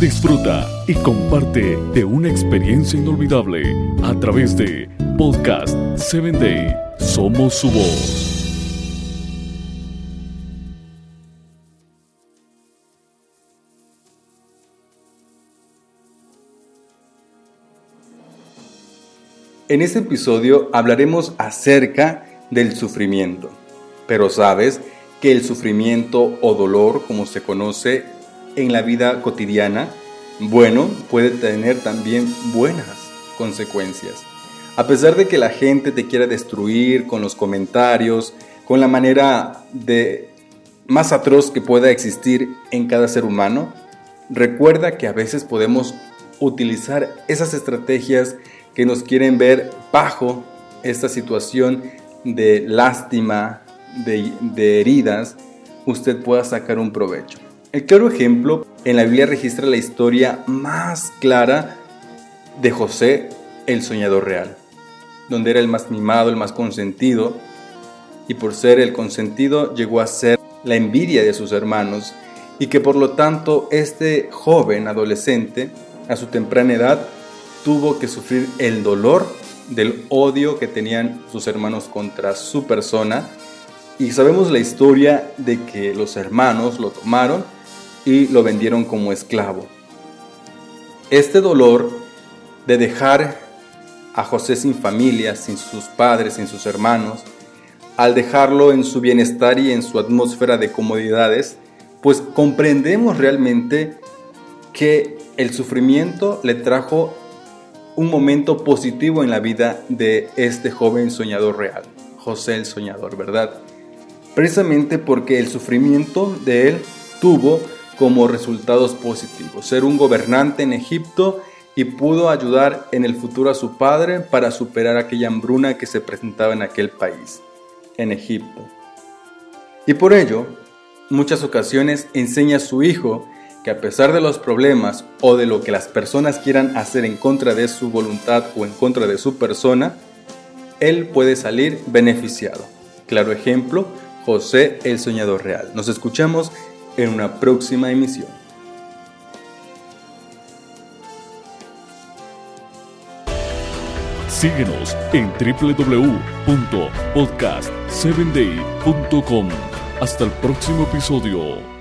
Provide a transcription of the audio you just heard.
Disfruta y comparte de una experiencia inolvidable a través de Podcast 7 Day. Somos su voz. En este episodio hablaremos acerca del sufrimiento. Pero sabes que el sufrimiento o dolor, como se conoce en la vida cotidiana, bueno, puede tener también buenas consecuencias. A pesar de que la gente te quiera destruir con los comentarios, con la manera de más atroz que pueda existir en cada ser humano, recuerda que a veces podemos utilizar esas estrategias que nos quieren ver bajo esta situación de lástima, de, heridas, usted pueda sacar un provecho. El claro ejemplo, en la Biblia registra la historia más clara de José, el soñador real, donde era el más mimado, el más consentido, y por ser el consentido llegó a ser la envidia de sus hermanos, y que por lo tanto este joven adolescente, a su temprana edad, tuvo que sufrir el dolor del odio que tenían sus hermanos contra su persona. Y sabemos la historia de que los hermanos lo tomaron y lo vendieron como esclavo. Este dolor de dejar a José sin familia, sin sus padres, sin sus hermanos, al dejarlo en su bienestar y en su atmósfera de comodidades, pues comprendemos realmente que el sufrimiento le trajo un momento positivo en la vida de este joven soñador real, José el soñador, ¿verdad? Precisamente porque el sufrimiento de él tuvo como resultados positivos, ser un gobernante en Egipto y pudo ayudar en el futuro a su padre para superar aquella hambruna que se presentaba en aquel país, en Egipto. Y por ello, muchas ocasiones enseña a su hijo que a pesar de los problemas o de lo que las personas quieran hacer en contra de su voluntad o en contra de su persona, él puede salir beneficiado. Claro ejemplo, José el Soñador Real. Nos escuchamos en una próxima emisión. Síguenos en www.podcast7day.com. Hasta el próximo episodio.